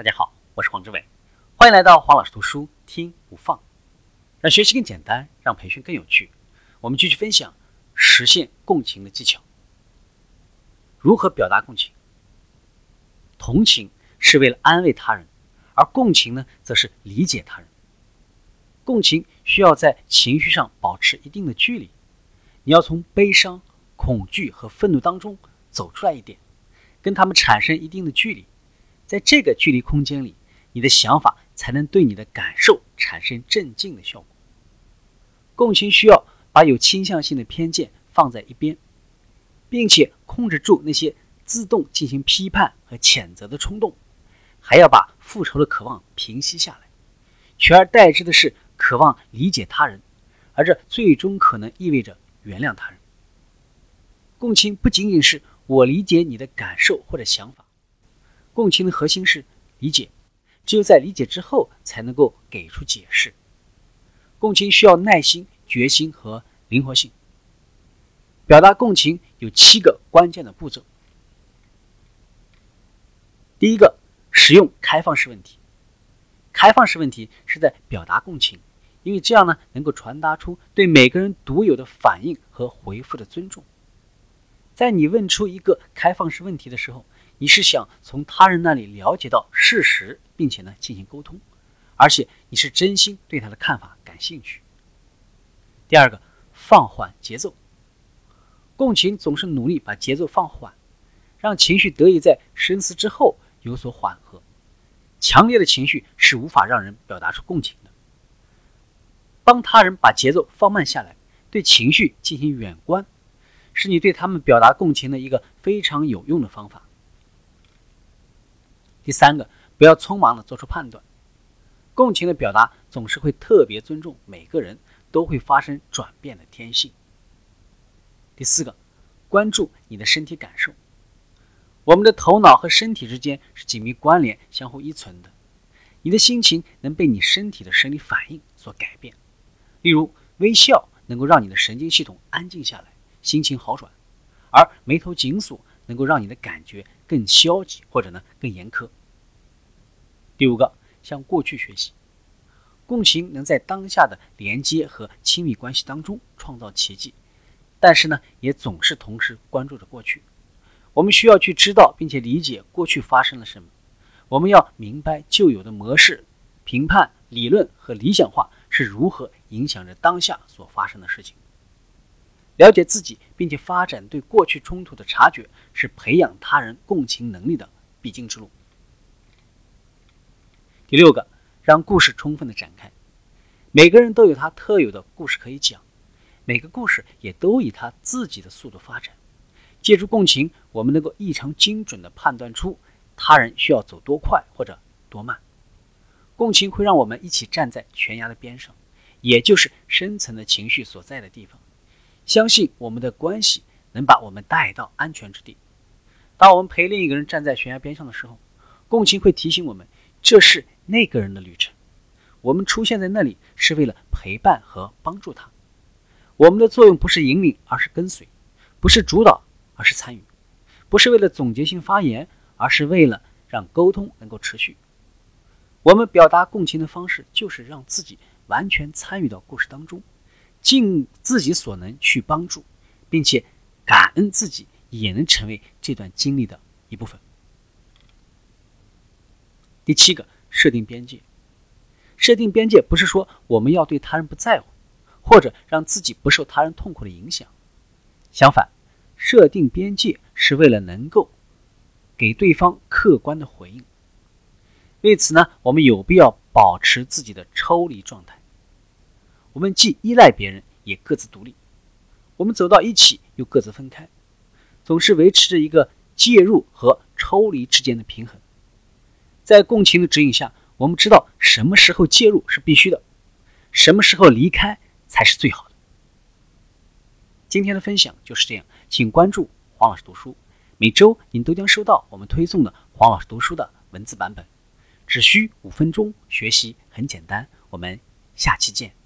大家好，我是黄志伟，欢迎来到黄老师读书听不放，让学习更简单，让培训更有趣。我们继续分享实现共情的技巧。如何表达共情？同情是为了安慰他人，而共情呢，则是理解他人。共情需要在情绪上保持一定的距离，你要从悲伤、恐惧和愤怒当中走出来一点，跟他们产生一定的距离。在这个距离空间里，你的想法才能对你的感受产生镇静的效果。共情需要把有倾向性的偏见放在一边，并且控制住那些自动进行批判和谴责的冲动，还要把复仇的渴望平息下来，取而代之的是渴望理解他人，而这最终可能意味着原谅他人。共情不仅仅是我理解你的感受或者想法。共情的核心是理解，只有在理解之后，才能够给出解释。共情需要耐心、决心和灵活性。表达共情有七个关键的步骤。第一个，使用开放式问题。开放式问题是在表达共情，因为这样呢，能够传达出对每个人独有的反应和回复的尊重。在你问出一个开放式问题的时候，你是想从他人那里了解到事实，并且呢进行沟通，而且你是真心对他的看法感兴趣。第二个，放缓节奏。共情总是努力把节奏放缓，让情绪得以在深思之后有所缓和。强烈的情绪是无法让人表达出共情的。帮他人把节奏放慢下来，对情绪进行远观，是你对他们表达共情的一个非常有用的方法。第三个，不要匆忙的做出判断。共情的表达总是会特别尊重每个人都会发生转变的天性。第四个，关注你的身体感受。我们的头脑和身体之间是紧密关联、相互依存的。你的心情能被你身体的生理反应所改变。例如，微笑能够让你的神经系统安静下来，心情好转；而眉头紧锁能够让你的感觉。更消极或者呢更严苛。第五个，向过去学习，共情能在当下的连接和亲密关系当中创造奇迹，但是呢也总是同时关注着过去。我们需要去知道并且理解过去发生了什么，我们要明白旧有的模式、评判、理论和理想化是如何影响着当下所发生的事情。了解自己，并且发展对过去冲突的察觉，是培养他人共情能力的必经之路。第六个，让故事充分的展开。每个人都有他特有的故事可以讲，每个故事也都以他自己的速度发展。借助共情，我们能够异常精准的判断出他人需要走多快或者多慢。共情会让我们一起站在悬崖的边上，也就是深层的情绪所在的地方。相信我们的关系能把我们带到安全之地。当我们陪另一个人站在悬崖边上的时候，共情会提醒我们，这是那个人的旅程。我们出现在那里是为了陪伴和帮助他。我们的作用不是引领，而是跟随；不是主导，而是参与；不是为了总结性发言，而是为了让沟通能够持续。我们表达共情的方式，就是让自己完全参与到故事当中。尽自己所能去帮助，并且感恩自己也能成为这段经历的一部分。第七个，设定边界。设定边界不是说我们要对他人不在乎，或者让自己不受他人痛苦的影响。相反，设定边界是为了能够给对方客观的回应。为此呢，我们有必要保持自己的抽离状态。我们既依赖别人，也各自独立。我们走到一起，又各自分开，总是维持着一个介入和抽离之间的平衡。在共情的指引下，我们知道什么时候介入是必须的，什么时候离开才是最好的。今天的分享就是这样，请关注黄老师读书，每周您都将收到我们推送的黄老师读书的文字版本，只需五分钟，学习很简单。我们下期见。